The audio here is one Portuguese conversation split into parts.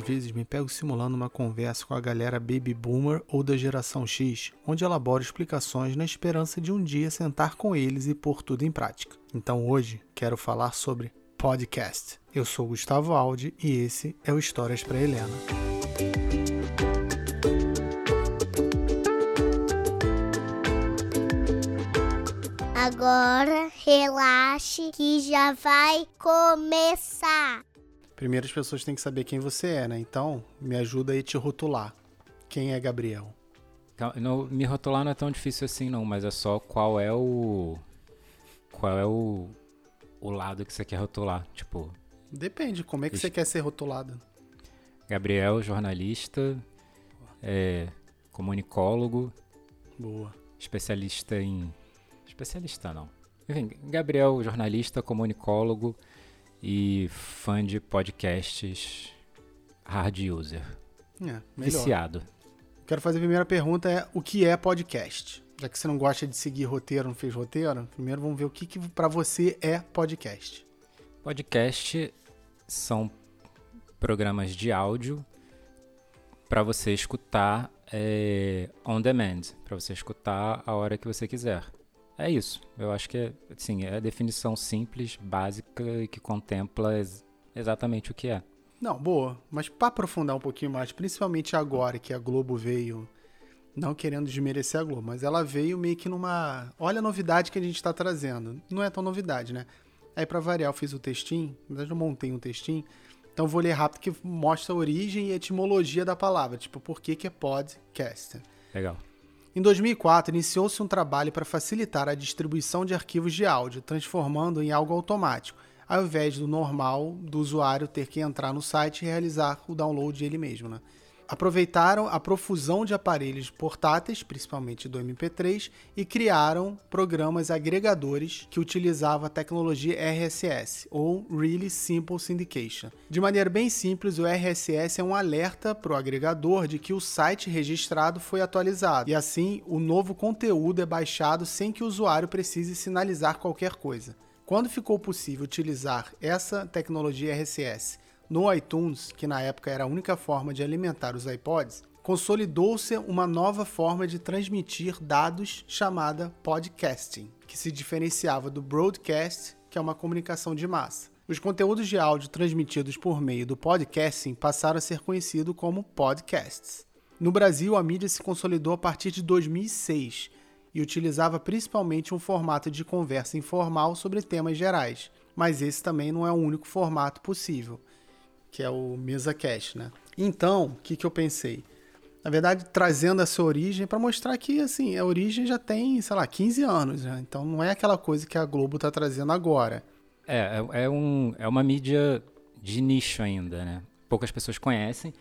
vezes me pego simulando uma conversa com a galera baby boomer ou da geração X, onde elaboro explicações na esperança de um dia sentar com eles e pôr tudo em prática. Então hoje quero falar sobre podcast. Eu sou Gustavo Aldi e esse é o Histórias para Helena. Agora relaxe que já vai começar. Primeiro as pessoas têm que saber quem você é, né? Então, me ajuda aí a te rotular. Quem é Gabriel? Não, me rotular não é tão difícil assim não, mas é só qual é o qual é o, o lado que você quer rotular, tipo. Depende, como é que você quer ser rotulado? Gabriel, jornalista, é, comunicólogo, boa, especialista em especialista não. Enfim, Gabriel, jornalista, comunicólogo, e fã de podcasts hard user. É, Viciado. Quero fazer a primeira pergunta é o que é podcast? Já que você não gosta de seguir roteiro, não fez roteiro, primeiro vamos ver o que, que para você é podcast. Podcast são programas de áudio para você escutar é, on demand, para você escutar a hora que você quiser. É isso. Eu acho que é, assim, é a definição simples, básica e que contempla ex exatamente o que é. Não, boa. Mas para aprofundar um pouquinho mais, principalmente agora que a Globo veio, não querendo desmerecer a Globo, mas ela veio meio que numa. Olha a novidade que a gente está trazendo. Não é tão novidade, né? Aí para variar, eu fiz o textinho, na verdade eu montei um textinho. Então vou ler rápido que mostra a origem e etimologia da palavra, tipo, por que, que é podcast. Legal. Em 2004, iniciou-se um trabalho para facilitar a distribuição de arquivos de áudio, transformando em algo automático, ao invés do normal do usuário ter que entrar no site e realizar o download ele mesmo. Né? Aproveitaram a profusão de aparelhos portáteis, principalmente do MP3, e criaram programas agregadores que utilizavam a tecnologia RSS, ou Really Simple Syndication. De maneira bem simples, o RSS é um alerta para o agregador de que o site registrado foi atualizado, e assim o novo conteúdo é baixado sem que o usuário precise sinalizar qualquer coisa. Quando ficou possível utilizar essa tecnologia RSS no iTunes, que na época era a única forma de alimentar os iPods, consolidou-se uma nova forma de transmitir dados chamada podcasting, que se diferenciava do broadcast, que é uma comunicação de massa. Os conteúdos de áudio transmitidos por meio do podcasting passaram a ser conhecidos como podcasts. No Brasil, a mídia se consolidou a partir de 2006 e utilizava principalmente um formato de conversa informal sobre temas gerais, mas esse também não é o único formato possível que é o Mesa Cash, né? Então, o que, que eu pensei? Na verdade, trazendo essa origem para mostrar que, assim, a origem já tem, sei lá, 15 anos, né? Então não é aquela coisa que a Globo está trazendo agora. É, é, é, um, é uma mídia de nicho ainda, né? Poucas pessoas conhecem.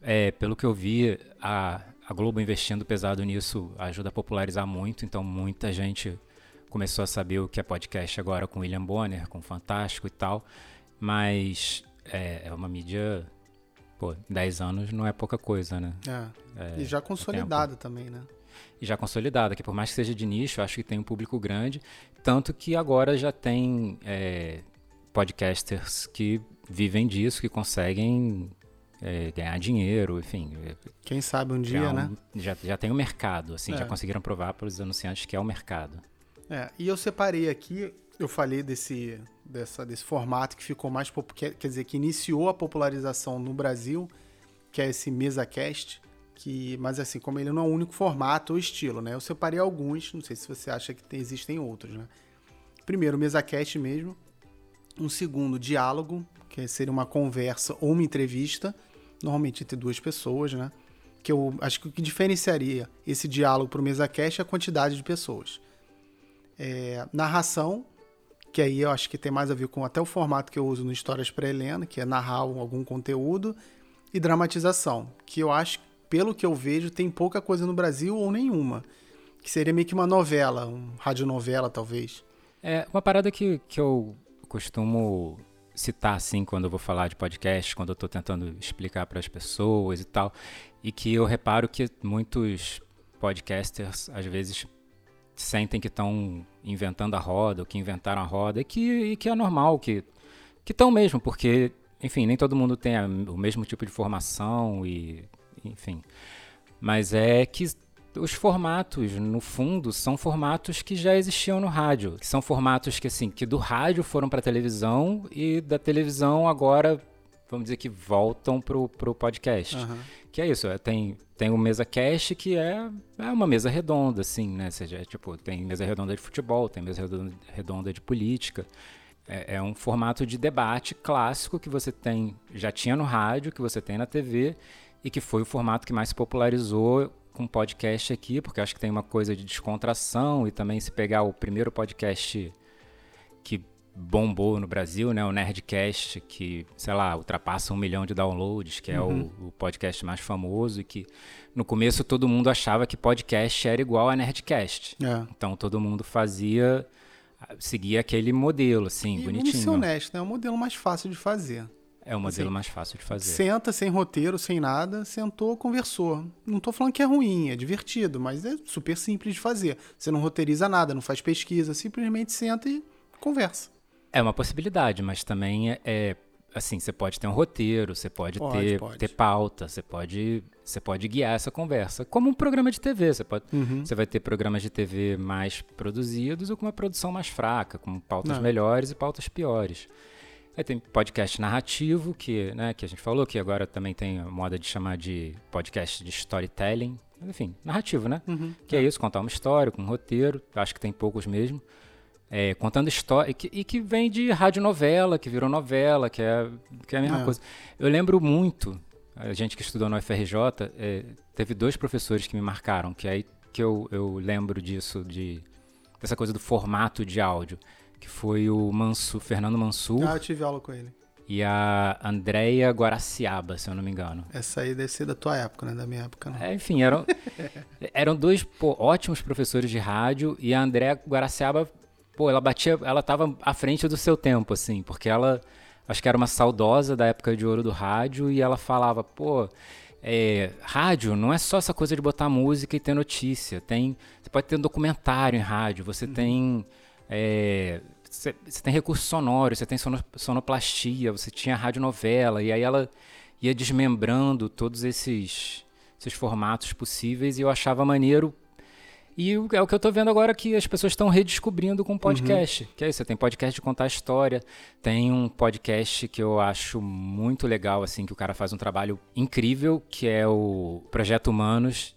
É, pelo que eu vi, a, a Globo investindo pesado nisso ajuda a popularizar muito, então muita gente começou a saber o que é podcast agora com William Bonner, com Fantástico e tal. Mas é, é uma mídia. Pô, 10 anos não é pouca coisa, né? É. é e já consolidada também, né? E já consolidada, que por mais que seja de nicho, acho que tem um público grande. Tanto que agora já tem é, podcasters que vivem disso, que conseguem é, ganhar dinheiro, enfim. É, Quem sabe um dia, um, né? Já, já tem o um mercado, assim, já é. conseguiram provar para os anunciantes que é o mercado. É, e eu separei aqui eu falei desse, dessa, desse formato que ficou mais quer, quer dizer que iniciou a popularização no Brasil, que é esse MesaCast, que mas assim como ele não é o único formato ou estilo, né? Eu separei alguns, não sei se você acha que tem, existem outros, né? Primeiro, MesaCast mesmo. Um segundo, diálogo, que seria uma conversa ou uma entrevista, normalmente entre duas pessoas, né? Que eu acho que o que diferenciaria esse diálogo para o MesaCast é a quantidade de pessoas. É, narração, que aí eu acho que tem mais a ver com até o formato que eu uso no Histórias para Helena, que é narrar algum conteúdo, e dramatização, que eu acho, pelo que eu vejo, tem pouca coisa no Brasil ou nenhuma. Que seria meio que uma novela, uma radionovela, talvez. É, uma parada que, que eu costumo citar assim quando eu vou falar de podcast, quando eu estou tentando explicar para as pessoas e tal, e que eu reparo que muitos podcasters às vezes sentem que estão inventando a roda, ou que inventaram a roda, e que, e que é normal, que estão mesmo, porque enfim, nem todo mundo tem a, o mesmo tipo de formação e, enfim. Mas é que os formatos, no fundo, são formatos que já existiam no rádio, são formatos que assim, que do rádio foram para televisão e da televisão agora, vamos dizer que voltam pro, pro podcast. Uhum. Que é isso, é, tem tem o mesa cast que é, é uma mesa redonda assim, né? Ou seja, é, tipo, tem mesa redonda de futebol, tem mesa redonda, redonda de política. É, é um formato de debate clássico que você tem, já tinha no rádio, que você tem na TV e que foi o formato que mais se popularizou com podcast aqui, porque acho que tem uma coisa de descontração e também se pegar o primeiro podcast que bombou no Brasil, né, o Nerdcast, que, sei lá, ultrapassa um milhão de downloads, que é uhum. o, o, podcast mais famoso e que no começo todo mundo achava que podcast era igual a Nerdcast. É. Então todo mundo fazia, seguia aquele modelo, assim, e bonitinho. Vamos ser honesto, né, é o modelo mais fácil de fazer. É o modelo assim, mais fácil de fazer. Senta sem roteiro, sem nada, sentou, conversou. Não estou falando que é ruim, é divertido, mas é super simples de fazer. Você não roteiriza nada, não faz pesquisa, simplesmente senta e conversa. É uma possibilidade, mas também é, é assim, você pode ter um roteiro, você pode, pode, ter, pode. ter pauta, você pode, você pode guiar essa conversa. Como um programa de TV, você, pode, uhum. você vai ter programas de TV mais produzidos ou com uma produção mais fraca, com pautas não. melhores e pautas piores. Aí tem podcast narrativo, que, né, que a gente falou, que agora também tem a moda de chamar de podcast de storytelling. Enfim, narrativo, né? Uhum, que é. é. isso, contar uma história com um roteiro. Acho que tem poucos mesmo. É, contando história. E que, e que vem de radionovela, que virou novela, que é, que é a mesma é. coisa. Eu lembro muito, a gente que estudou no FRJ, é, teve dois professores que me marcaram, que aí que eu, eu lembro disso, de, dessa coisa do formato de áudio que foi o Mansu, Fernando Mansur. Ah, eu tive aula com ele. E a Andrea Guaraciaba, se eu não me engano. Essa aí deve ser da tua época, né? Da minha época, não. É, enfim, eram, eram dois pô, ótimos professores de rádio e a Andrea Guaraciaba, pô, ela batia, ela tava à frente do seu tempo, assim, porque ela, acho que era uma saudosa da época de ouro do rádio e ela falava, pô, é, rádio não é só essa coisa de botar música e ter notícia. Tem, você pode ter um documentário em rádio, você uhum. tem você é, tem recursos sonoros, você tem sonoplastia, você tinha radionovela, e aí ela ia desmembrando todos esses, esses formatos possíveis e eu achava maneiro. E é o que eu estou vendo agora que as pessoas estão redescobrindo com podcast. Uhum. Que é isso, você tem podcast de contar história, tem um podcast que eu acho muito legal, assim, que o cara faz um trabalho incrível, que é o Projeto Humanos.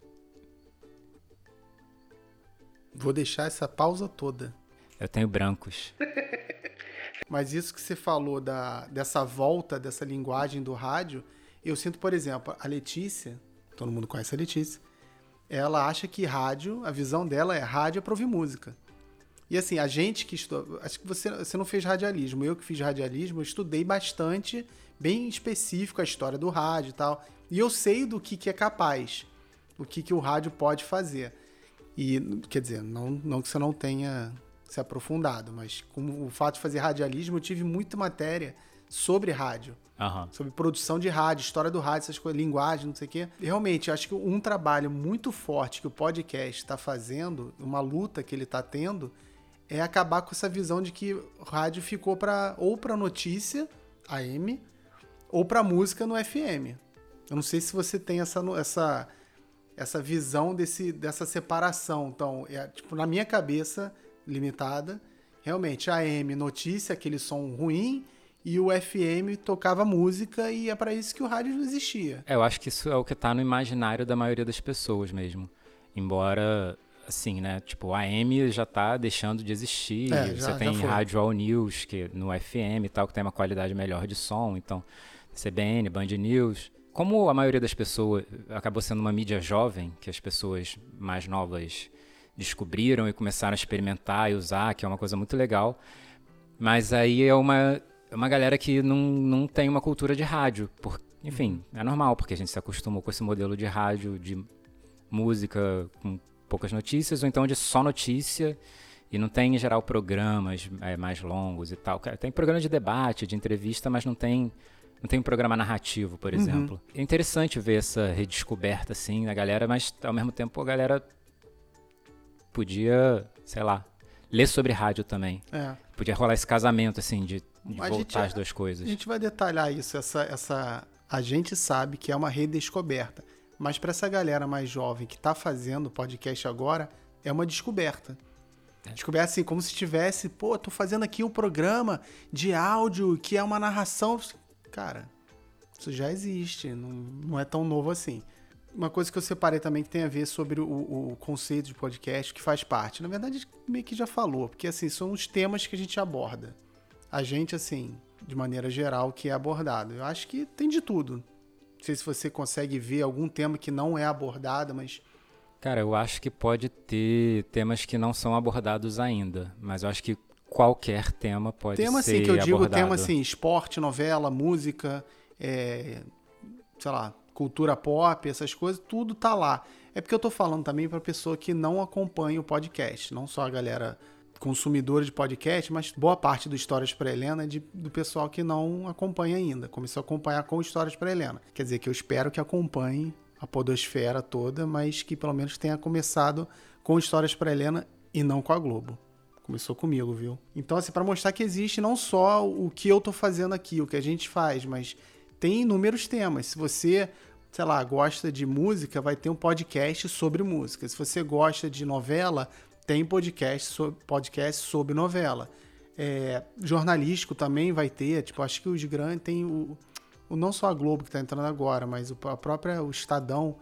Vou deixar essa pausa toda. Eu tenho brancos. Mas isso que você falou da, dessa volta, dessa linguagem do rádio, eu sinto, por exemplo, a Letícia, todo mundo conhece a Letícia, ela acha que rádio, a visão dela é rádio é para ouvir música. E assim, a gente que estudou, acho que você, você não fez radialismo, eu que fiz radialismo, eu estudei bastante, bem específico a história do rádio e tal. E eu sei do que, que é capaz, o que, que o rádio pode fazer. E, quer dizer, não, não que você não tenha se aprofundado, mas com o fato de fazer radialismo, eu tive muita matéria sobre rádio. Uhum. Sobre produção de rádio, história do rádio, essas coisas, linguagem, não sei o quê. Realmente, acho que um trabalho muito forte que o podcast está fazendo, uma luta que ele está tendo, é acabar com essa visão de que o rádio ficou para ou para notícia, AM, ou para música no FM. Eu não sei se você tem essa, essa, essa visão desse, dessa separação. Então, é, tipo, na minha cabeça, limitada. Realmente, AM notícia, aquele som ruim, e o FM tocava música e é para isso que o rádio existia. É, eu acho que isso é o que está no imaginário da maioria das pessoas mesmo. Embora, assim, né? Tipo, a AM já está deixando de existir. É, já, Você tem rádio All News, que no FM e tal, que tem uma qualidade melhor de som. Então, CBN, Band News. Como a maioria das pessoas acabou sendo uma mídia jovem, que as pessoas mais novas descobriram e começaram a experimentar e usar, que é uma coisa muito legal. Mas aí é uma, é uma galera que não, não tem uma cultura de rádio. Por, enfim, é normal, porque a gente se acostumou com esse modelo de rádio, de música com poucas notícias, ou então de só notícia. E não tem, em geral, programas é, mais longos e tal. Tem programa de debate, de entrevista, mas não tem não tem um programa narrativo, por uhum. exemplo. Uhum. É interessante ver essa redescoberta, assim, da galera, mas ao mesmo tempo a galera podia, sei lá, ler sobre rádio também. É. Podia rolar esse casamento, assim, de, de voltar gente- as duas coisas. A gente vai detalhar isso. Essa, essa, a gente sabe que é uma redescoberta. Mas para essa galera mais jovem que tá fazendo podcast agora, é uma descoberta. Descoberta assim, como se tivesse, pô, tô fazendo aqui um programa de áudio que é uma narração. Cara, isso já existe, não, não é tão novo assim. Uma coisa que eu separei também que tem a ver sobre o, o conceito de podcast que faz parte. Na verdade, meio que já falou, porque assim, são os temas que a gente aborda. A gente, assim, de maneira geral, que é abordado. Eu acho que tem de tudo. Não sei se você consegue ver algum tema que não é abordado, mas Cara, eu acho que pode ter temas que não são abordados ainda, mas eu acho que qualquer tema pode tema ser assim que eu digo, abordado. tema assim, esporte, novela, música, é, sei lá, cultura pop, essas coisas, tudo tá lá. É porque eu tô falando também pra pessoa que não acompanha o podcast, não só a galera consumidora de podcast, mas boa parte do Histórias para Helena é de, do pessoal que não acompanha ainda. Começou a acompanhar com Histórias para Helena. Quer dizer que eu espero que acompanhe a podosfera toda, mas que pelo menos tenha começado com Histórias para Helena e não com a Globo. Começou comigo, viu? Então, assim, para mostrar que existe não só o que eu tô fazendo aqui, o que a gente faz, mas tem inúmeros temas. Se você, sei lá, gosta de música, vai ter um podcast sobre música. Se você gosta de novela, tem podcast sobre, podcast sobre novela. É, jornalístico também vai ter, tipo, acho que os grandes tem o, o não só a Globo que tá entrando agora, mas o, a própria o Estadão.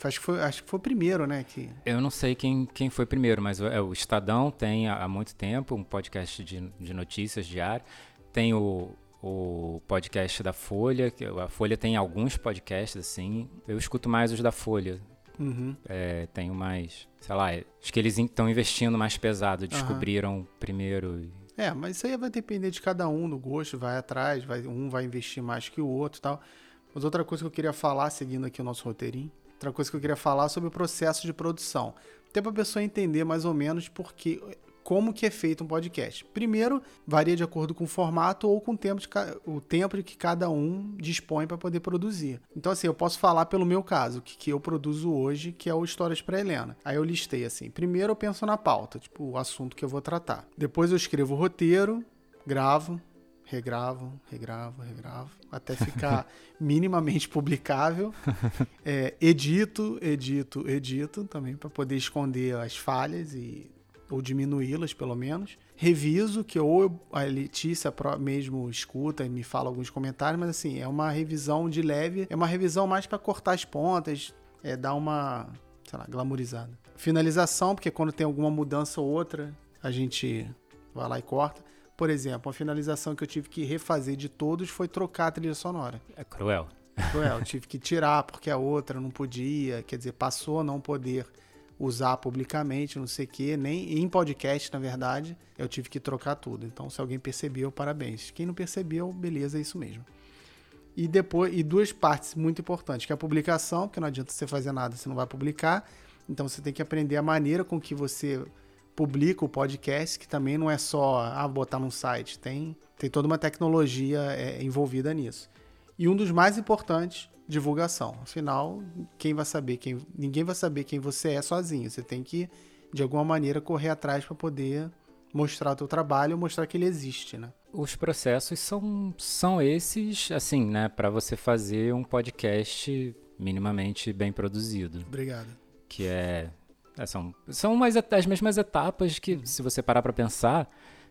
Acho que foi, acho que foi o primeiro, né? Que, Eu não sei quem, quem foi primeiro, mas o, é, o Estadão tem há, há muito tempo um podcast de, de notícias diário. Tem o, o podcast da Folha, que a Folha tem alguns podcasts assim. Eu escuto mais os da Folha. Uhum. É, tenho mais, sei lá, acho que eles estão investindo mais pesado, descobriram primeiro. e- É, mas isso aí vai depender de cada um, do gosto, vai atrás, vai, um vai investir mais que o outro e tal. Mas outra coisa que eu queria falar, seguindo aqui o nosso roteirinho, outra coisa que eu queria falar sobre o processo de produção. Até para a pessoa entender mais ou menos porque, como que é feito um podcast. Primeiro, varia de acordo com o formato ou com o tempo, de, o tempo de que cada um dispõe para poder produzir. Então, assim, eu posso falar pelo meu caso, o que, que eu produzo hoje, que é o Histórias para Helena. Aí eu listei assim. Primeiro eu penso na pauta, tipo, o assunto que eu vou tratar. Depois eu escrevo o roteiro, gravo, regravo, regravo, regravo, até ficar minimamente publicável. É, edito, edito, edito também para poder esconder as falhas e ou diminuí-las pelo menos. Reviso, que ou a Letícia mesmo escuta e me fala alguns comentários, mas assim, é uma revisão de leve, é uma revisão mais para cortar as pontas, é dar uma, sei lá, glamourizada. Finalização, porque quando tem alguma mudança ou outra, a gente vai lá e corta. Por exemplo, a finalização que eu tive que refazer de todos foi trocar a trilha sonora. É cruel. Cruel, tive que tirar porque a outra não podia, quer dizer, passou a não poder usar publicamente, não sei o quê, nem em podcast, na verdade, eu tive que trocar tudo. Então, se alguém percebeu, parabéns. Quem não percebeu, beleza, é isso mesmo. E depois, e duas partes muito importantes, que é a publicação, porque não adianta você fazer nada, você não vai publicar. Então você tem que aprender a maneira com que você publica o podcast, que também não é só ah, botar num site, tem, tem toda uma tecnologia é, envolvida nisso. E um dos mais importantes, divulgação. Afinal, quem vai saber quem, ninguém vai saber quem você é sozinho. Você tem que de alguma maneira correr atrás para poder mostrar o teu trabalho, mostrar que ele existe, né? Os processos são, são esses, assim, né, para você fazer um podcast minimamente bem produzido, Obrigado. que é, é, são são mais as mesmas etapas que, se você parar para pensar,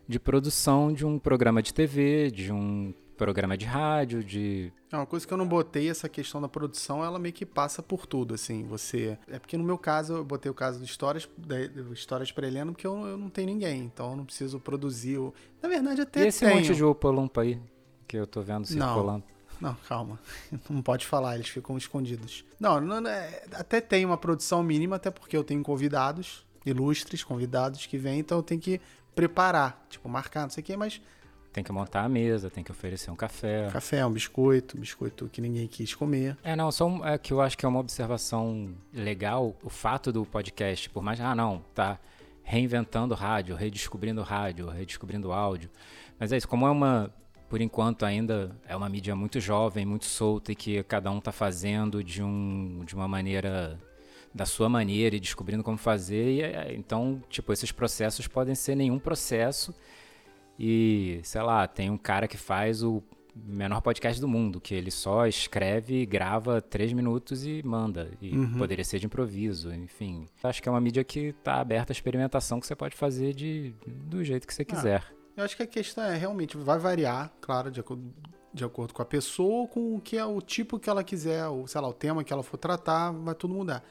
de produção de um programa de TV, de um programa de rádio, de É uma coisa que eu não botei, essa questão da produção, ela meio que passa por tudo, assim, você... É porque no meu caso, eu botei o caso do Histórias, do Histórias para Helena, porque eu, eu não tenho ninguém, então eu não preciso produzir o... Na verdade, até e esse tenho. monte de opalumpa aí que eu tô vendo Não. circulando. Não, calma. Não pode falar, eles ficam escondidos. Não, não, não é- até tem uma produção mínima, até porque eu tenho convidados, ilustres convidados que vêm, então eu tenho que preparar, tipo, marcar, não sei o quê, mas Tem que montar a mesa, tem que oferecer um café. café, um biscoito, um biscoito que ninguém quis comer. É, não, só um- é que eu acho que é uma observação legal o fato do podcast, por mais, ah, não, tá reinventando rádio, redescobrindo rádio, redescobrindo áudio. Mas é isso, como é uma, por enquanto ainda é uma mídia muito jovem, muito solta e que cada um tá fazendo de, um, de uma maneira da sua maneira e descobrindo como fazer. E, é, então, tipo, esses processos podem ser nenhum processo. E, sei lá, tem um cara que faz o menor podcast do mundo, que ele só escreve, grava três minutos e manda. E uhum. poderia ser de improviso, enfim. Acho que é uma mídia que está aberta à experimentação que você pode fazer de, do jeito que você ah, quiser. eu acho que a questão é realmente, vai variar, claro, de acordo, de acordo com a pessoa, com o que é o tipo que ela quiser, ou sei lá, o tema que ela for tratar, vai tudo mudar.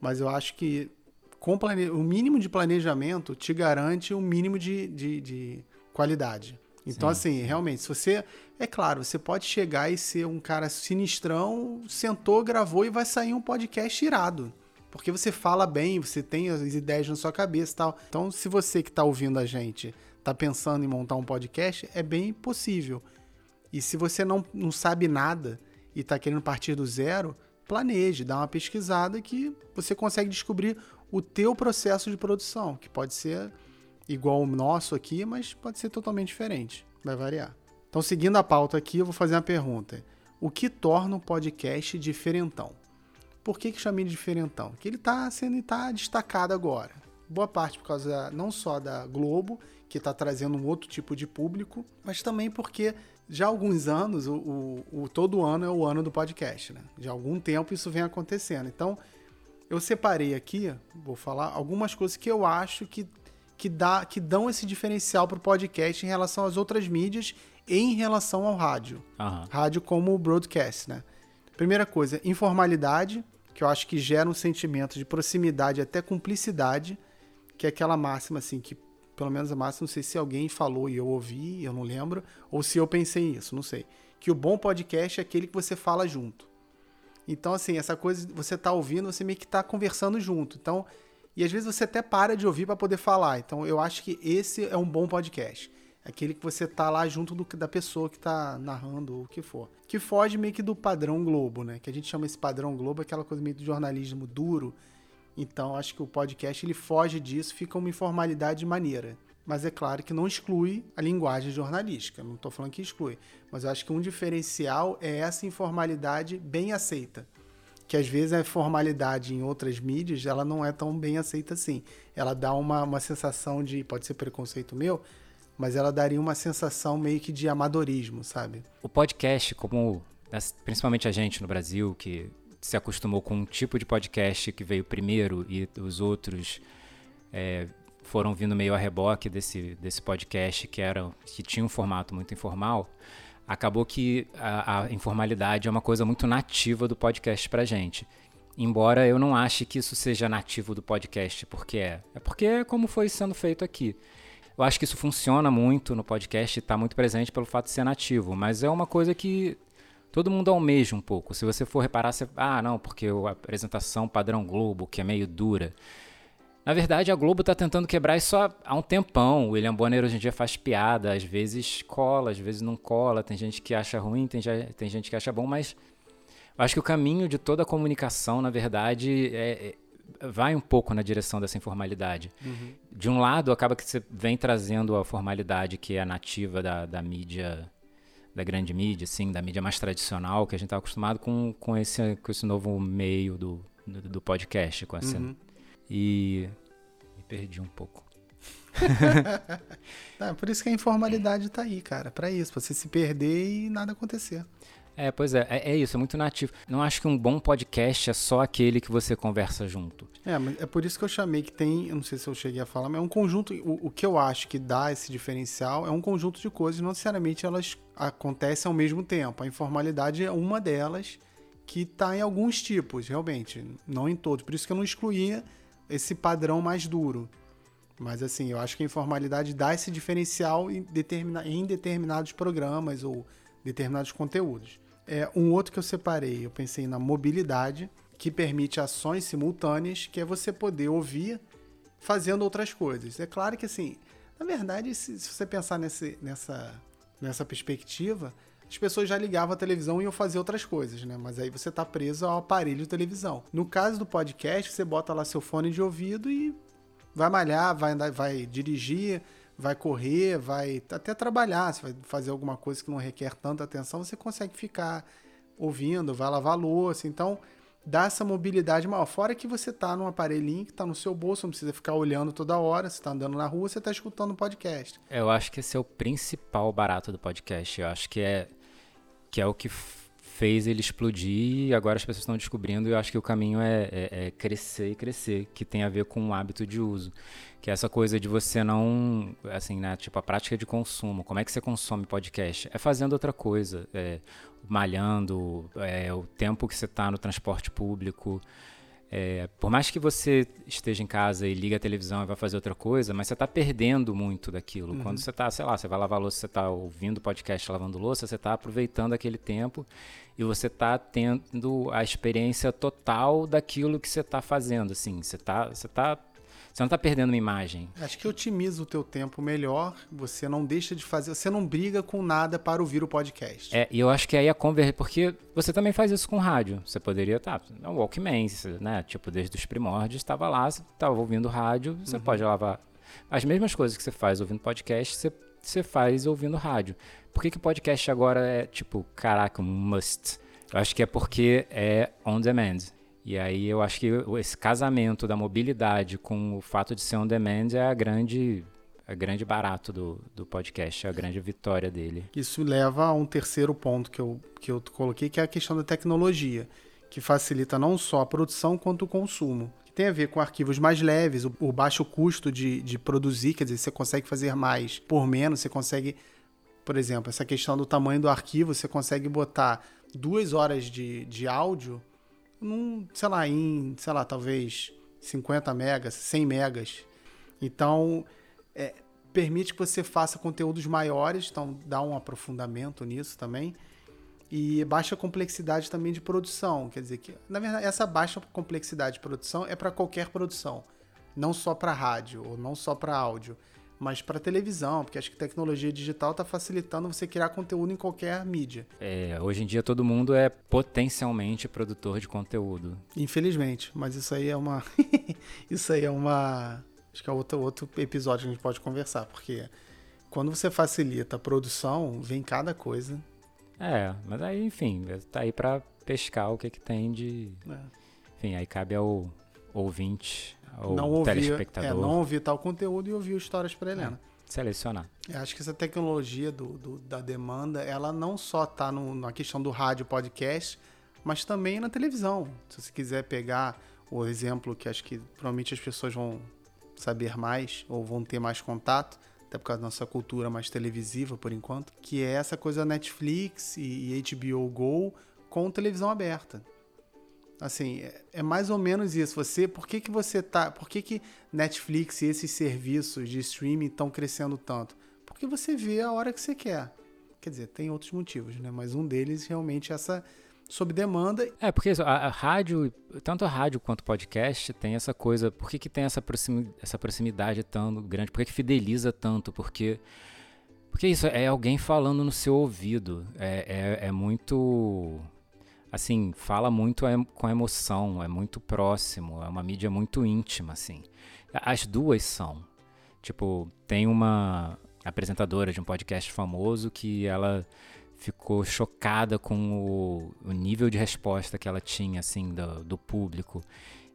Mas eu acho que com plane... o mínimo de planejamento te garante o um mínimo de, de, de qualidade. Então, Sim. assim, realmente, se você. É claro, você pode chegar e ser um cara sinistrão, sentou, gravou e vai sair um podcast irado. Porque você fala bem, você tem as ideias na sua cabeça e tal. Então, se você que está ouvindo a gente está pensando em montar um podcast, é bem possível. E se você não, não sabe nada e está querendo partir do zero, planeje, dá uma pesquisada que você consegue descobrir o teu processo de produção, que pode ser igual o nosso aqui, mas pode ser totalmente diferente, vai variar. Então, seguindo a pauta aqui, eu vou fazer uma pergunta. O que torna o podcast diferentão? Por que, que chamei de diferentão? Que ele está sendo tá destacado agora. Boa parte por causa não só da Globo, que está trazendo um outro tipo de público, mas também porque já há alguns anos, o, o, o, todo ano é o ano do podcast, né? Já há algum tempo isso vem acontecendo. Então, eu separei aqui, vou falar algumas coisas que eu acho que, que, dá, que dão esse diferencial para o podcast em relação às outras mídias e em relação ao rádio. Uhum. Rádio como broadcast, né? Primeira coisa, informalidade, que eu acho que gera um sentimento de proximidade até cumplicidade, que é aquela máxima assim que pelo menos a máxima, não sei se alguém falou e eu ouvi, eu não lembro, ou se eu pensei nisso, não sei. Que o bom podcast é aquele que você fala junto. Então, assim, essa coisa, você tá ouvindo, você meio que tá conversando junto. Então, e às vezes você até para de ouvir para poder falar. Então, eu acho que esse é um bom podcast. Aquele que você tá lá junto do, da pessoa que tá narrando ou o que for. Que foge meio que do padrão Globo, né? Que a gente chama esse padrão Globo, aquela coisa meio do jornalismo duro, então, acho que o podcast ele foge disso, fica uma informalidade maneira. Mas é claro que não exclui a linguagem jornalística, não estou falando que exclui. Mas eu acho que um diferencial é essa informalidade bem aceita. Que às vezes a formalidade em outras mídias ela não é tão bem aceita assim. Ela dá uma, uma sensação de, pode ser preconceito meu, mas ela daria uma sensação meio que de amadorismo, sabe? O podcast, como principalmente a gente no Brasil, que se acostumou com um tipo de podcast que veio primeiro e os outros é, foram vindo meio a reboque desse, desse podcast que, era, que tinha um formato muito informal, acabou que a, a informalidade é uma coisa muito nativa do podcast pra gente. Embora eu não ache que isso seja nativo do podcast, porque é. É porque é como foi sendo feito aqui. Eu acho que isso funciona muito no podcast e está muito presente pelo fato de ser nativo, mas é uma coisa que todo mundo almeja um pouco. Se você for reparar, você, ah, não, porque a apresentação padrão Globo, que é meio dura. Na verdade, a Globo está tentando quebrar isso há um tempão. O William Bonner hoje em dia faz piada, às vezes cola, às vezes não cola. Tem gente que acha ruim, tem, tem gente que acha bom, mas eu acho que o caminho de toda a comunicação, na verdade, é, é, vai um pouco na direção dessa informalidade. Uhum. De um lado, acaba que você vem trazendo a formalidade que é nativa da, da mídia da grande mídia, assim, da mídia mais tradicional, que a gente está acostumado com, com, esse, com esse novo meio do, do, do podcast. Com essa, uhum. E me perdi um pouco. é, por isso que a informalidade está aí, cara. Para isso, pra você se perder e nada acontecer. É, pois é, é, é, isso, é muito nativo. Não acho que um bom podcast é só aquele que você conversa junto. É, mas é por isso que eu chamei que tem, eu não sei se eu cheguei a falar, mas é um conjunto, o, o que eu acho que dá esse diferencial é um conjunto de coisas, não necessariamente elas acontecem ao mesmo tempo. A informalidade é uma delas que está em alguns tipos, realmente, não em todos. Por isso que eu não excluía esse padrão mais duro. Mas assim, eu acho que a informalidade dá esse diferencial em, determina, em determinados programas ou determinados conteúdos. É, um outro que eu separei, eu pensei na mobilidade, que permite ações simultâneas, que é você poder ouvir fazendo outras coisas. É claro que, assim, na verdade, se, se você pensar nesse, nessa, nessa perspectiva, as pessoas já ligavam a televisão e iam fazer outras coisas, né? Mas aí você está preso ao aparelho de televisão. No caso do podcast, você bota lá seu fone de ouvido e vai malhar, vai, andar, vai dirigir, vai correr, vai até trabalhar, se vai fazer alguma coisa que não requer tanta atenção, você consegue ficar ouvindo, vai lavar louça. Então, dá essa mobilidade maior. Fora que você tá num aparelhinho que tá no seu bolso, não precisa ficar olhando toda hora, você tá andando na rua, você tá escutando podcast. Eu acho que esse é o principal barato do podcast. Eu acho que é que é o que fez ele explodir e agora as pessoas estão descobrindo e eu acho que o caminho é, é, é, crescer e crescer, que tem a ver com o hábito de uso. Que é essa coisa de você não, assim, né, tipo a prática de consumo. Como é que você consome podcast? É fazendo outra coisa, é, malhando, é, o tempo que você está no transporte público, é, por mais que você esteja em casa e liga a televisão e vai fazer outra coisa, mas você está perdendo muito daquilo. Uhum. Quando você está, sei lá, você vai lavar louça, você está ouvindo podcast lavando louça, você está aproveitando aquele tempo e você está tendo a experiência total daquilo que você está fazendo. Assim, você está você tá você não está perdendo uma imagem. Acho que otimiza o teu tempo melhor. Você não deixa de fazer. Você não briga com nada para ouvir o podcast. É, e eu acho que aí a conversa. Porque você também faz isso com rádio. Você poderia estar. Tá, é um Walkman, né? Tipo, desde os primórdios, estava lá, você estava ouvindo rádio. Você uhum. pode lavar. As mesmas coisas que você faz ouvindo podcast, você, você faz ouvindo rádio. Por que, que o podcast agora é, tipo, caraca, um must? Eu acho que é porque é on demand. E aí eu acho que esse casamento da mobilidade com o fato de ser on demand é a grande a grande barato do, do podcast, a grande vitória dele. Isso leva a um terceiro ponto que eu, que eu coloquei, que é a questão da tecnologia, que facilita não só a produção quanto o consumo. Que tem a ver com arquivos mais leves, o, o baixo custo de, de produzir, quer dizer, você consegue fazer mais por menos, você consegue, por exemplo, essa questão do tamanho do arquivo, você consegue botar duas horas de, de áudio num, sei lá, em, sei lá, talvez 50 megas, 100 megas. Então, é, permite que você faça conteúdos maiores, então dá um aprofundamento nisso também. E baixa complexidade também de produção, quer dizer que, na verdade, essa baixa complexidade de produção é para qualquer produção, não só para rádio ou não só para áudio mas para televisão, porque acho que tecnologia digital está facilitando você criar conteúdo em qualquer mídia. É, hoje em dia todo mundo é potencialmente produtor de conteúdo. Infelizmente, mas isso aí é uma isso aí é uma acho que é outro outro episódio que a gente pode conversar, porque quando você facilita a produção, vem cada coisa. É, mas aí, enfim, tá aí para pescar o que que tem de é. Enfim, aí cabe ao ouvinte ou não ouvir, telespectador. É, não ouvir tal conteúdo e ouvir histórias para Helena. É, selecionar. Eu acho que essa tecnologia do, do da demanda, ela não só está na questão do rádio podcast, mas também na televisão. Se você quiser pegar o exemplo que acho que provavelmente as pessoas vão saber mais ou vão ter mais contato, até por causa da nossa cultura mais televisiva por enquanto, que é essa coisa Netflix e HBO Go com televisão aberta. Assim, é, é mais ou menos isso. Você, por que, que você tá, por que, que Netflix e esses serviços de streaming estão crescendo tanto? Porque você vê a hora que você quer. Quer dizer, tem outros motivos, né? Mas um deles realmente é essa sob demanda. É, porque a, a, rádio, tanto a rádio quanto o podcast tem essa coisa, por que, que tem essa, proximidade, essa proximidade tão grande? Por que, que fideliza tanto? Porque porque isso é alguém falando no seu ouvido. É, é, é muito assim, fala muito com emoção, é muito próximo, é uma mídia muito íntima, assim. As duas são. Tipo, tem uma apresentadora de um podcast famoso que ela ficou chocada com o, o nível de resposta que ela tinha, assim, do, do público.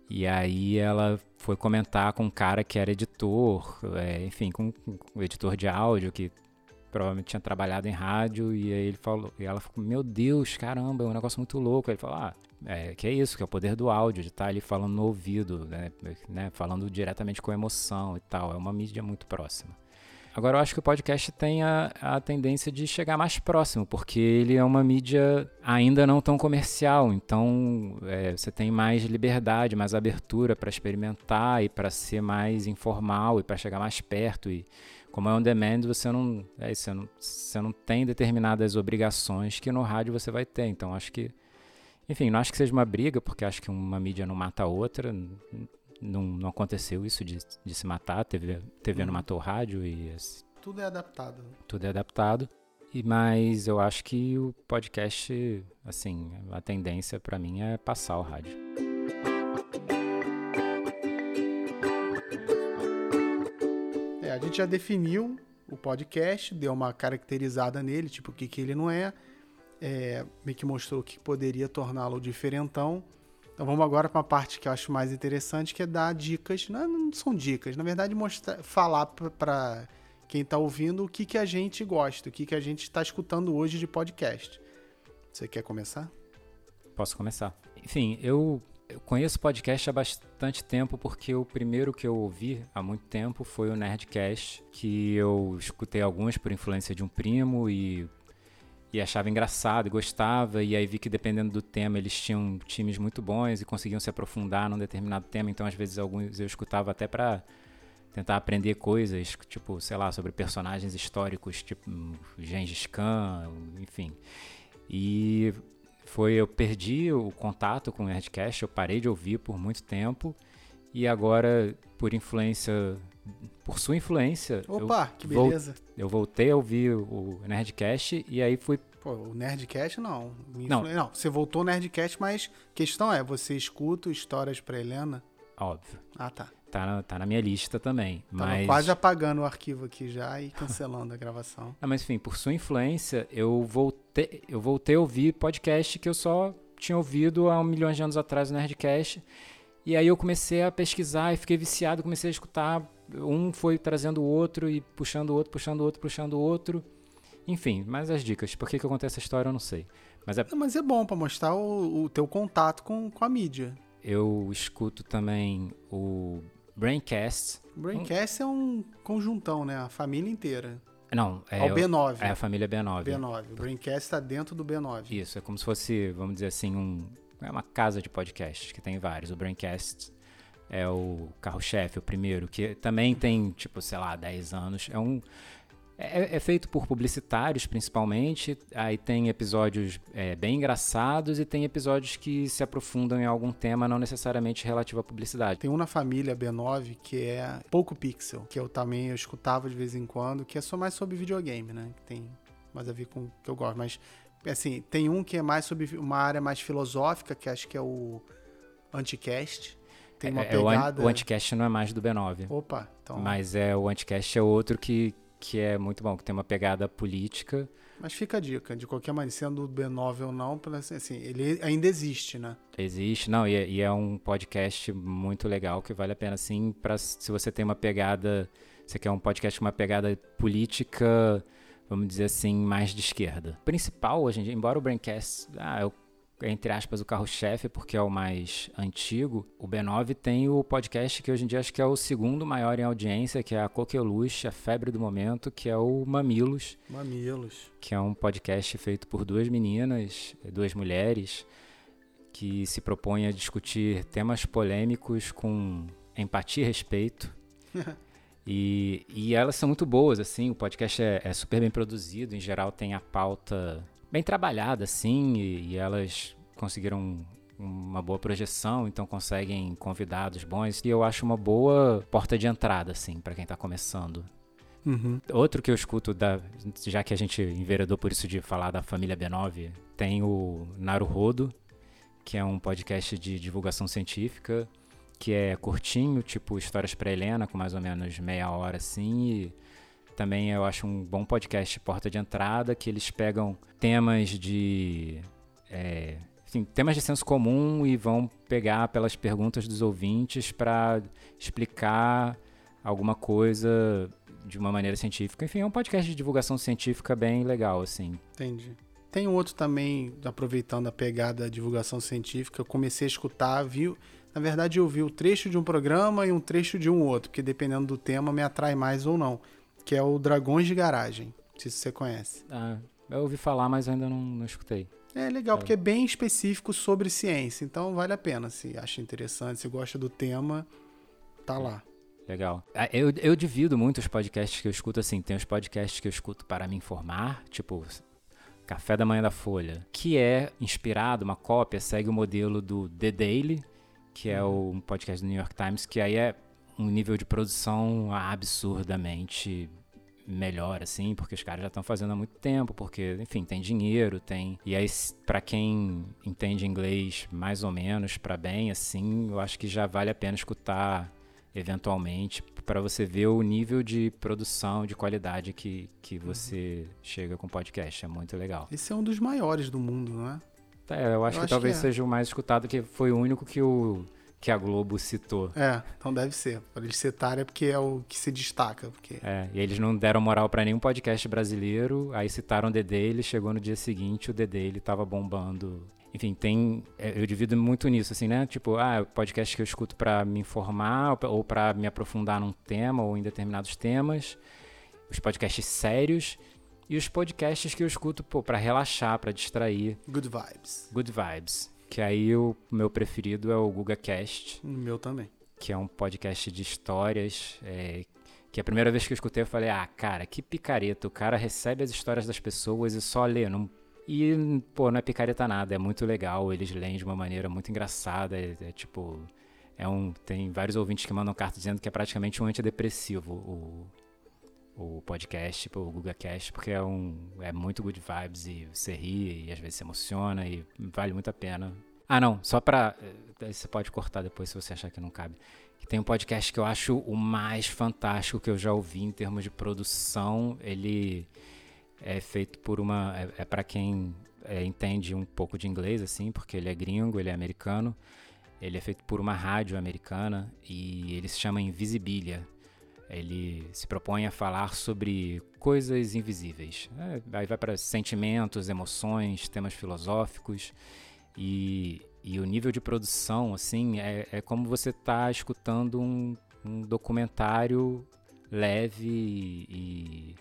E aí ela foi comentar com um cara que era editor, é, enfim, com, o editor de áudio que provavelmente tinha trabalhado em rádio, e aí ele falou, e ela falou, meu Deus, caramba, é um negócio muito louco. Aí ele falou, ah, é, que é isso, que é o poder do áudio, de estar tá ali falando no ouvido, né, né, falando diretamente com emoção e tal, é uma mídia muito próxima. Agora eu acho que o podcast tem a, a tendência de chegar mais próximo, porque ele é uma mídia ainda não tão comercial, então é, você tem mais liberdade, mais abertura para experimentar e para ser mais informal e para chegar mais perto e como é on demand, você não, é, você não, você não tem determinadas obrigações que no rádio você vai ter. Então acho que, enfim, não acho que seja uma briga, porque acho que uma mídia não mata a outra. Não, não aconteceu isso de, de se matar. A TV, TV uhum. não matou o rádio e. Tudo é adaptado. Tudo é adaptado. E, mas eu acho que o podcast, assim, a tendência para mim é passar o rádio. A gente já definiu o podcast, deu uma caracterizada nele, tipo o que, que ele não é, é meio que mostrou o que poderia torná-lo diferentão. Então vamos agora para uma parte que eu acho mais interessante, que é dar dicas. Não, não são dicas, na verdade, mostrar, falar para quem está ouvindo o que, que a gente gosta, o que, que a gente está escutando hoje de podcast. Você quer começar? Posso começar. Enfim, eu, eu conheço podcast há bastante tempo porque o primeiro que eu ouvi há muito tempo foi o Nerdcast, que eu escutei alguns por influência de um primo e e achava engraçado e gostava, e aí vi que dependendo do tema eles tinham times muito bons e conseguiam se aprofundar num determinado tema, então às vezes alguns eu escutava até para tentar aprender coisas, tipo, sei lá, sobre personagens históricos, tipo Gengis Khan, enfim. E foi eu perdi o contato com o Nerdcast, eu parei de ouvir por muito tempo e agora por influência por sua influência. Opa, que beleza. eu voltei a ouvir o Nerdcast e aí fui. Pô, o Nerdcast não. Não. não, você voltou ao Nerdcast, mas questão é, você escuta histórias pra Helena? Óbvio. Ah, tá. Tá na, tá na minha lista também. Tava mas... quase apagando o arquivo aqui já e cancelando a gravação. Ah, mas enfim, por sua influência, eu voltei, eu voltei a ouvir podcast que eu só tinha ouvido há um milhão de anos atrás no Nerdcast. E aí eu comecei a pesquisar e fiquei viciado, comecei a escutar um foi trazendo o outro e puxando o outro, puxando o outro, puxando o outro. Enfim, mas as dicas. Por que, que eu contei essa história, eu não sei. Mas é, mas é bom para mostrar o, o teu contato com, com a mídia. Eu escuto também o Braincast. Braincast um... é um conjuntão, né? A família inteira. Não, é, o B9. É a família B9. B9. O Braincast está dentro do B9. Isso, é como se fosse, vamos dizer assim, um, é uma casa de podcasts que tem vários. O Braincast é o carro-chefe, o primeiro, que também tem, tipo, sei lá, 10 anos. É um. É, é feito por publicitários, principalmente. Aí tem episódios é, bem engraçados e tem episódios que se aprofundam em algum tema, não necessariamente relativo à publicidade. Tem um na família B9 que é Pouco Pixel, que eu também eu escutava de vez em quando, que é só mais sobre videogame, né? Que tem mais a ver com o que eu gosto. Mas, assim, tem um que é mais sobre uma área mais filosófica, que acho que é o Anticast tem uma é, pegada... O Anticast não é mais do B9. Opa, então... Mas é, o Anticast é outro que, que é muito bom, que tem uma pegada política. Mas fica a dica, de qualquer maneira, sendo do B9 ou não, assim, ele ainda existe, né? Existe, não, e é, e é um podcast muito legal que vale a pena, sim, para se você tem uma pegada, você quer um podcast com uma pegada política, vamos dizer assim, mais de esquerda. O principal hoje em dia, embora o Braincast, ah, eu entre aspas, o carro-chefe, porque é o mais antigo. O B9 tem o podcast que hoje em dia acho que é o segundo maior em audiência, que é a Coqueluche, a febre do momento, que é o Mamilos. Mamilos. Que é um podcast feito por duas meninas, duas mulheres, que se propõe a discutir temas polêmicos com empatia e respeito. e, e elas são muito boas, assim, o podcast é, é super bem produzido, em geral tem a pauta bem trabalhada, assim, e, e elas conseguiram uma boa projeção, então conseguem convidados bons. E eu acho uma boa porta de entrada, assim, para quem está começando. Uhum. Outro que eu escuto, da, já que a gente enveredou por isso de falar da família B9, tem o Naruhodo, que é um podcast de divulgação científica, que é curtinho, tipo Histórias para Helena, com mais ou menos meia hora assim, e também eu acho um bom podcast porta de entrada, que eles pegam temas de. É, enfim, temas de senso comum e vão pegar pelas perguntas dos ouvintes para explicar alguma coisa de uma maneira científica. Enfim, é um podcast de divulgação científica bem legal, assim. Entendi. Tem outro também, aproveitando a pegada da divulgação científica, eu comecei a escutar, viu? Na verdade, eu vi o trecho de um programa e um trecho de um outro, porque dependendo do tema me atrai mais ou não que é o Dragões de Garagem. Não sei se você conhece. Ah, eu ouvi falar, mas ainda não, não escutei. É legal, é. porque é bem específico sobre ciência, então vale a pena. Se acha interessante, se gosta do tema, tá lá. Legal. Ah, eu, eu divido muito os podcasts que eu escuto assim. Tem os podcasts que eu escuto para me informar, tipo Café da Manhã da Folha, que é inspirado, uma cópia, segue o modelo do The Daily, que é uhum. um podcast do New York Times, que aí é um nível de produção absurdamente melhor, assim, porque os caras já estão fazendo há muito tempo, porque, enfim, tem dinheiro, tem. E aí, para quem entende inglês mais ou menos, para bem, assim, eu acho que já vale a pena escutar eventualmente para você ver o nível de produção, de qualidade que, que você chega com podcast. É muito legal. Esse é um dos maiores do mundo, não é? É, eu acho Eu que acho talvez que é. seja o mais escutado, que foi o único que, o, que a Globo citou. É, então deve ser. Para eles citarem é porque é o que se destaca. Porque... É, e eles não deram moral pra nenhum podcast brasileiro, aí citaram o Dedê, ele chegou no dia seguinte, o Dedê, ele tava bombando. Enfim, tem, é, eu divido muito nisso, assim, né? Tipo, ah, o podcast que eu escuto pra me informar, ou pra me aprofundar num tema, ou em determinados temas, os podcasts sérios, e os podcasts que eu escuto, pô, pra relaxar, pra distrair, Good vibes. good vibes. Que aí o meu preferido é o GugaCast, O meu também. que é um podcast de histórias. é, que a primeira vez que eu escutei, eu falei, ah, cara, que picareta. O cara recebe as histórias das pessoas e só lê. Não... E, pô, não é picareta nada, é muito legal. Eles leem de uma maneira muito engraçada. É, é tipo. É um, tem vários ouvintes que mandam carta dizendo que é praticamente um antidepressivo o, o podcast, o GugaCast, porque é, um, é muito good vibes e você ri e às vezes se emociona e vale muito a pena. Ah, não, só pra. eh, Você pode cortar depois se você achar que não cabe. Tem um podcast que eu acho o mais fantástico que eu já ouvi em termos de produção. Ele é feito por uma. É, é para quem é, entende um pouco de inglês, assim, porque ele é gringo, ele é americano. Ele é feito por uma rádio americana e ele se chama Invisibilia. Ele se propõe a falar sobre coisas invisíveis. É, aí vai para sentimentos, emoções, temas filosóficos. E, e o nível de produção, assim, é, é como você tá escutando um, um documentário leve e,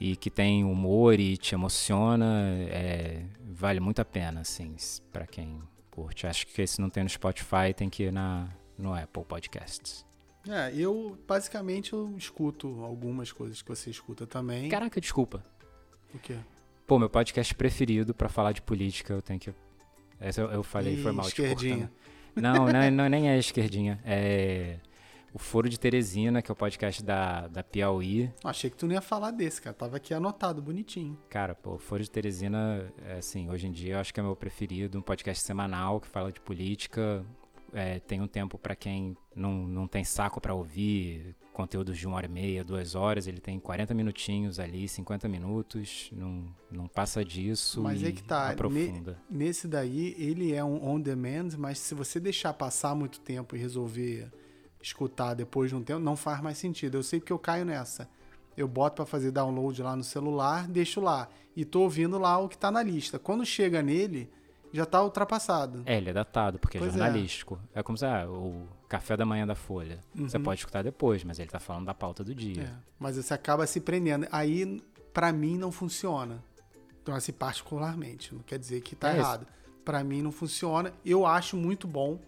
e que tem humor e te emociona. é, vale muito a pena, assim, para quem curte. Acho que esse não tem no Spotify, tem que ir na, no Apple Podcasts. É, eu basicamente eu escuto algumas coisas que você escuta também. Caraca, desculpa. O quê? Pô, meu podcast preferido pra falar de política, eu tenho que. Essa eu, eu falei, Ih, foi mal. te esquerdinha. cortando. Não, não, não, nem é esquerdinha. É. O Foro de Teresina, que é o podcast da, da Piauí. Achei que tu não ia falar desse, cara. Tava aqui anotado, bonitinho. Cara, pô, o Foro de Teresina, é, assim, hoje em dia eu acho que é meu preferido. Um podcast semanal que fala de política. É, tem um tempo pra quem não, não tem saco pra ouvir conteúdos de uma hora e meia, duas horas. Ele tem 40 minutinhos ali, 50 minutos. Não, não passa disso. Mas é que tá, ne- Aprofunda. Nesse daí, ele é um on demand, mas se você deixar passar muito tempo e resolver escutar depois de um tempo, não faz mais sentido. Eu sei que eu caio nessa. Eu boto pra fazer download lá no celular, deixo lá e tô ouvindo lá o que tá na lista. Quando chega nele, já tá ultrapassado. É, ele é datado, porque é Pois é. jornalístico. É. como se ah, o café da manhã da Folha. Você pode escutar depois, mas ele tá falando da pauta do dia. Uhum. É, mas você acaba se prendendo. Aí, pra mim, não funciona. Então, assim, particularmente. Não quer dizer que tá É errado. Pra mim, não funciona. Eu acho muito bom.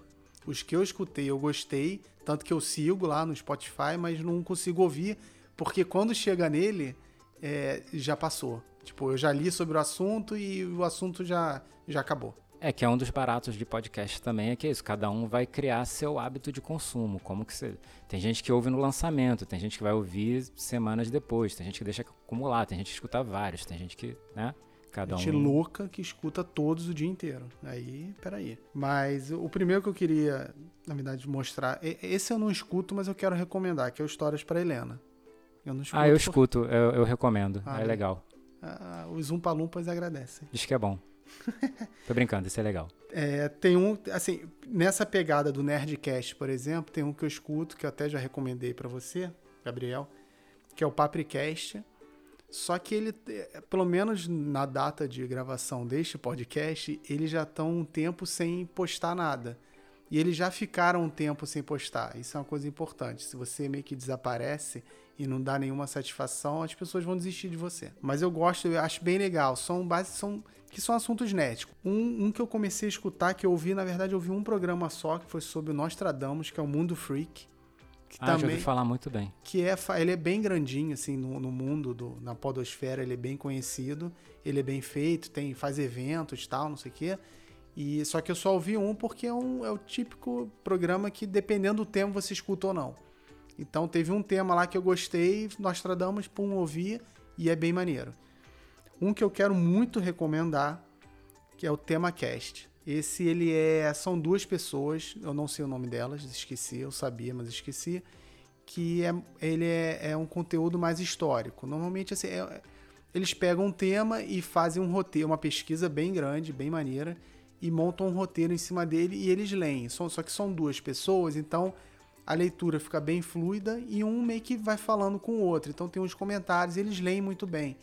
Os que eu escutei, eu gostei. Tanto que eu sigo lá no Spotify, mas não consigo ouvir. Porque quando chega nele, é, já passou. Tipo, eu já li sobre o assunto e o assunto já, já acabou. É que é um dos baratos de podcast também, é que é isso, cada um vai criar seu hábito de consumo, como que você... Tem gente que ouve no lançamento, tem gente que vai ouvir semanas depois, tem gente que deixa acumular, tem gente que escuta vários, tem gente que, né, cada Gente um... louca que escuta todos o dia inteiro. Aí, peraí. Mas o primeiro que eu queria, na verdade, mostrar. Esse eu não escuto, mas eu quero recomendar, que é o Histórias para Helena. Eu não escuto. Ah, eu escuto, eu, eu recomendo, Ah, é é? legal. Ah, os Umpalumpas agradecem. Diz que é bom. Tô brincando, isso é legal. É, tem um, assim, nessa pegada do Nerdcast, por exemplo, tem um que eu escuto, que eu até já recomendei pra você, Gabriel, que é o Papricast. Só que ele, pelo menos na data de gravação deste podcast, eles já estão um tempo sem postar nada. E eles já ficaram um tempo sem postar. Isso é uma coisa importante. Se você meio que desaparece e não dá nenhuma satisfação, as pessoas vão desistir de você. Mas eu gosto, eu acho bem legal. São base, são que são assuntos néticos. Um, um que eu comecei a escutar, que eu ouvi, na verdade, eu ouvi um programa só, que foi sobre o Nostradamus, que é o Mundo Freak. Que Ah, já também ouvi falar muito bem. que é ele é bem grandinho assim no, no mundo do, na podosfera ele é bem conhecido ele é bem feito tem faz eventos tal não sei o quê e só que eu só ouvi um porque é, um, é o típico programa que dependendo do tema você escuta ou não então teve um tema lá que eu gostei nós tradamos pum ouvi e é bem maneiro um que eu quero muito recomendar que é o tema cast esse ele é são duas pessoas eu não sei o nome delas esqueci eu sabia mas esqueci que é, ele é, é um conteúdo mais histórico. Normalmente, assim, é, eles pegam um tema e fazem um roteiro, uma pesquisa bem grande, bem maneira, e montam um roteiro em cima dele e eles leem. Só, só que são duas pessoas, então a leitura fica bem fluida e um meio que vai falando com o outro. Então tem uns comentários, eles leem muito bem.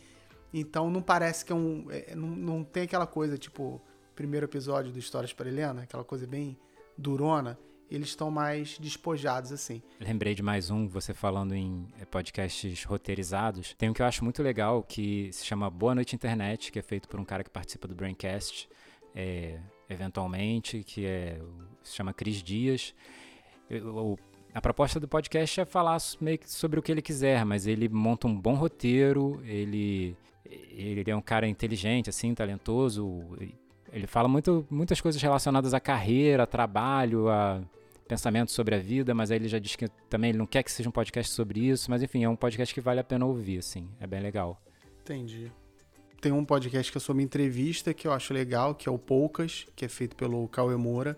Então não parece que é um. É, não, não tem aquela coisa, tipo, primeiro episódio do Histórias para Helena, aquela coisa bem durona. Eles estão mais despojados, assim. Lembrei de mais um, você falando em é, podcasts roteirizados. Tem um que eu acho muito legal que se chama Boa Noite Internet, que é feito por um cara que participa do Braincast, é, eventualmente, que é, se chama Cris Dias. O, a proposta do podcast é falar meio que sobre o que ele quiser, mas ele monta um bom roteiro, ele, ele é um cara inteligente, assim, talentoso. Ele fala muito, muitas coisas relacionadas à carreira, a trabalho, a pensamento sobre a vida, mas aí ele já diz que também ele não quer que seja um podcast sobre isso, mas enfim, é um podcast que vale a pena ouvir, assim, é bem legal. Entendi. Tem um podcast que é sobre entrevista que eu acho legal, que é o Poucas, que é feito pelo Cauê Moura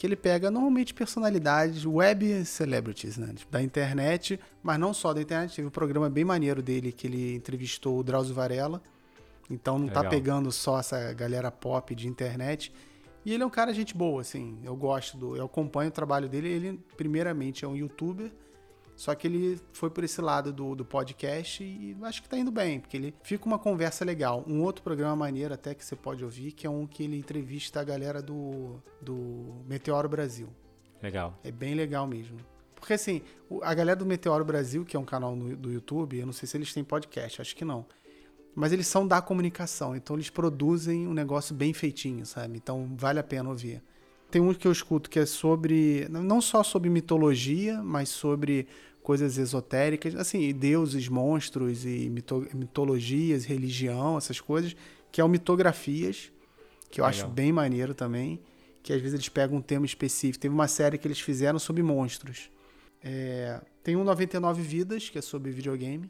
que ele pega normalmente personalidades, web celebrities, né? Da internet, mas não só da internet. Teve um programa bem maneiro dele que ele entrevistou o Drauzio Varela. Então não tá Legal. tá pegando só essa galera pop de internet. E ele é um cara gente boa, assim. Eu gosto do. Eu acompanho o trabalho dele. Ele, primeiramente, é um youtuber só que ele foi por esse lado do, do podcast e acho que tá indo bem, porque ele fica uma conversa legal. Um outro programa maneiro até que você pode ouvir, que é um que ele entrevista a galera do, do Meteoro Brasil. Legal. É bem legal mesmo. Porque assim, a galera do Meteoro Brasil, que é um canal no, do YouTube, eu não sei se eles têm podcast, acho que não. Mas eles são da comunicação, então eles produzem um negócio bem feitinho, sabe? Então vale a pena ouvir. Tem um que eu escuto que é sobre, não só sobre mitologia, mas sobre coisas esotéricas, assim, deuses, monstros e mito mitologias, religião, essas coisas, que é o Mitografias, que eu Legal. acho bem maneiro também, que às vezes eles pegam um tema específico. Teve uma série que eles fizeram sobre monstros. É, tem um 99 Vidas, que é sobre videogame,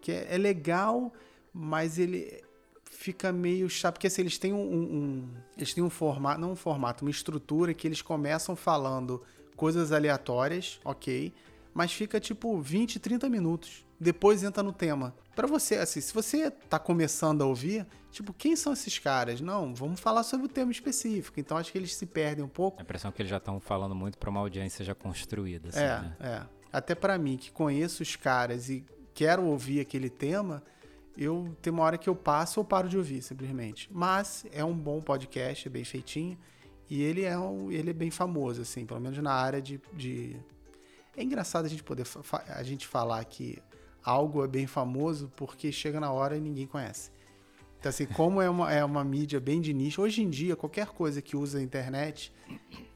que é, é legal, mas ele fica meio chato, porque assim, eles têm um, um, eles têm um formato, não um formato, uma estrutura que eles começam falando coisas aleatórias, ok, mas fica tipo 20, 30 minutos. Depois entra no tema. Para você, assim, se você tá começando a ouvir, tipo, quem são esses caras? Não, vamos falar sobre o tema específico. Então acho que eles se perdem um pouco. A impressão é que eles já estão falando muito para uma audiência já construída. Assim, é, né? é. Até para mim, que conheço os caras e quero ouvir aquele tema, eu tem uma hora que eu passo ou paro de ouvir, simplesmente. Mas é um bom podcast, é bem feitinho. E ele é, um, ele é bem famoso, assim, pelo menos na área de, de é engraçado a gente poder a gente falar que algo é bem famoso porque chega na hora e ninguém conhece. Então, assim, como é uma, é uma mídia bem de nicho, hoje em dia, qualquer coisa que usa a internet,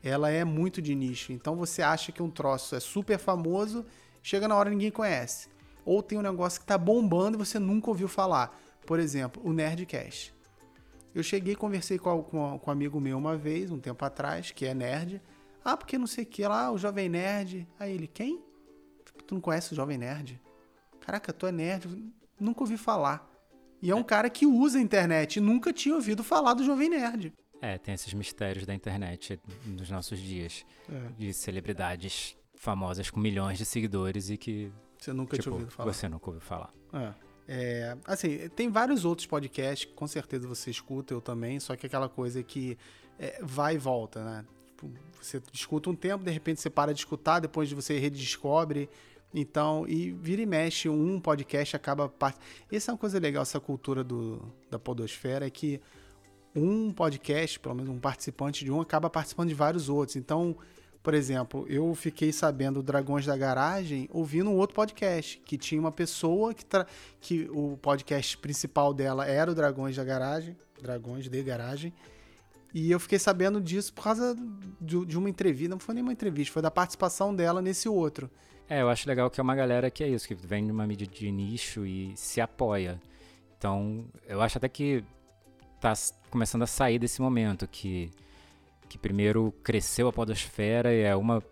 ela é muito de nicho. Então, você acha que um troço é super famoso, chega na hora e ninguém conhece. Ou tem um negócio que tá bombando e você nunca ouviu falar. Por exemplo, o Nerdcast. Eu cheguei e conversei com, com, com um amigo meu uma vez, um tempo atrás, que é nerd. Ah, porque não sei o que lá, o Jovem Nerd. Aí ele, quem? Tu não conhece o Jovem Nerd? Caraca, tu é nerd, nunca ouvi falar. E é um cara que usa a internet nunca tinha ouvido falar do Jovem Nerd. É, tem esses mistérios da internet nos nossos dias. É. De celebridades famosas com milhões de seguidores e que. Você nunca tipo, tinha ouvido falar. Você nunca ouviu falar. É. É, assim, tem vários outros podcasts que com certeza você escuta, eu também, só que aquela coisa que é, vai e volta, né? Tipo, você escuta um tempo, de repente você para de escutar, depois você redescobre. Então, e vira e mexe, um podcast acaba. Part... Essa é uma coisa legal, essa cultura do, da Podosfera, é que um podcast, pelo menos um participante de um, acaba participando de vários outros. Então, por exemplo, eu fiquei sabendo Dragões da Garagem ouvindo um outro podcast, que tinha uma pessoa que, tra... que o podcast principal dela era o Dragões da Garagem, Dragões de Garagem, e eu fiquei sabendo disso por causa de, de, uma entrevista, não foi nem uma entrevista, foi da participação dela nesse outro. É, eu acho legal que é uma galera que é isso, que vem de uma mídia de nicho e se apoia. Então, eu acho até que tá começando a sair desse momento que, que primeiro cresceu a podosfera e é uma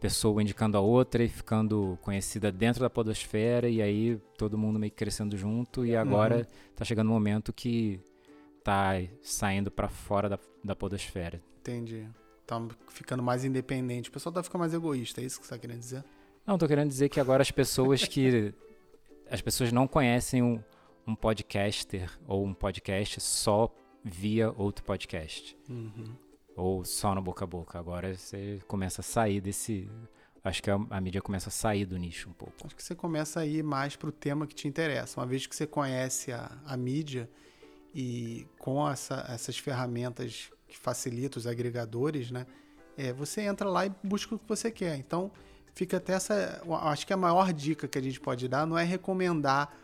pessoa indicando a outra e ficando conhecida dentro da podosfera e aí todo mundo meio que crescendo junto e agora uhum. tá chegando um momento que tá saindo para fora da, da podosfera. Entendi. Tá ficando mais independente. O pessoal tá ficando mais egoísta, é isso que você tá querendo dizer? Não, tô querendo dizer que agora as pessoas que. as pessoas não conhecem um, um podcaster ou um podcast só via outro podcast. Uhum. Ou só no boca a boca. Agora você começa a sair desse. Acho que a, a mídia começa a sair do nicho um pouco. Acho que você começa a ir mais para o tema que te interessa. Uma vez que você conhece a, a mídia e com essa, essas ferramentas que facilitam os agregadores, né? É, você entra lá e busca o que você quer. Então, fica até essa. Acho que a maior dica que a gente pode dar não é recomendar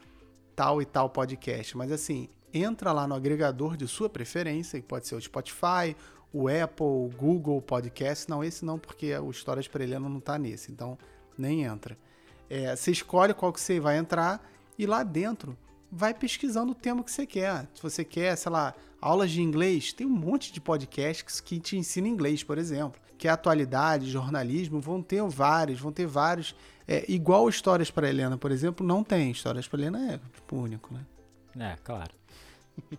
tal e tal podcast, mas assim, entra lá no agregador de sua preferência, que pode ser o Spotify, o Apple, o Google Podcast. Não, esse não, porque o História Esprelhando não está nesse, então nem entra. É, você escolhe qual que você vai entrar e lá dentro vai pesquisando o tema que você quer. Se você quer, sei lá, aulas de inglês, tem um monte de podcasts que te ensinam inglês, por exemplo. Que é atualidade, jornalismo, vão ter vários, vão ter vários. É, igual Histórias para Helena, por exemplo, não tem. Histórias para Helena é tipo, único, né? É, claro.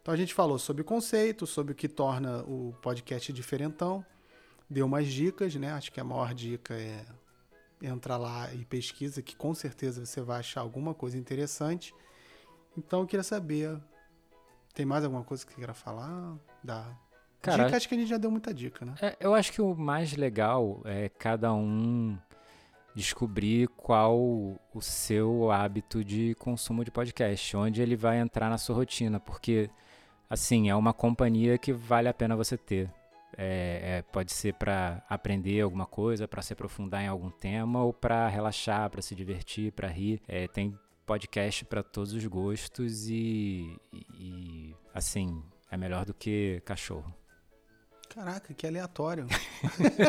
então a gente falou sobre o conceito, sobre o que torna o podcast diferentão, deu umas dicas, né? Acho que a maior dica é entra lá e pesquisa, que com certeza você vai achar alguma coisa interessante. Então eu queria saber, tem mais alguma coisa que você queira falar? Da Cara, dica, acho que a gente já deu muita dica, né? É, eu acho que o mais legal é cada um descobrir qual o seu hábito de consumo de podcast, onde ele vai entrar na sua rotina, porque assim, é uma companhia que vale a pena você ter. É, é, pode ser para aprender alguma coisa, para se aprofundar em algum tema, ou para relaxar, para se divertir, para rir. É, tem podcast para todos os gostos e, e, assim, é melhor do que cachorro. Caraca, que aleatório.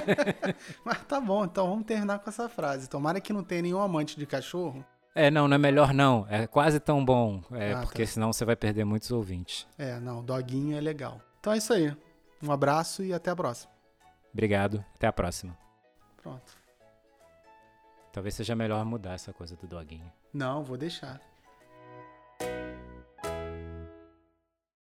Mas tá bom, então vamos terminar com essa frase. Tomara que não tenha nenhum amante de cachorro. É, não, não é melhor não. É quase tão bom. É, ah, porque tá. senão você vai perder muitos ouvintes. É, não, doguinho é legal. Então é isso aí. Um abraço e até a próxima. Obrigado, até a próxima. Pronto. Talvez seja melhor mudar essa coisa do doguinho. Não, vou deixar.